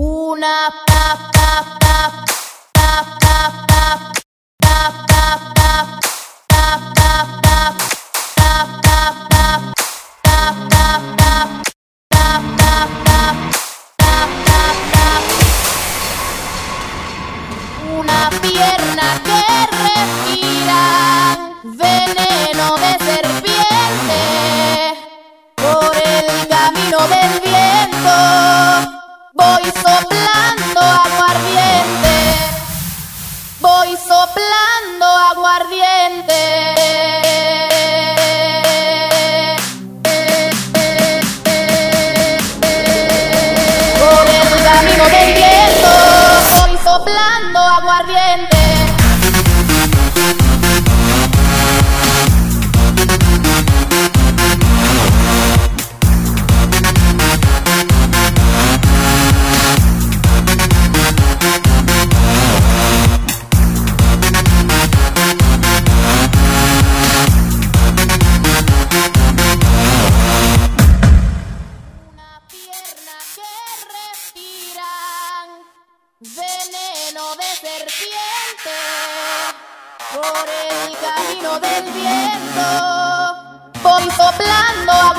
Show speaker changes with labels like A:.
A: Una pap pa pa veneno de serpiente por el camino del viento voy soplando aguardiente voy soplando aguardiente veneno de serpiente por el camino del viento. Voy soplando aguardiente.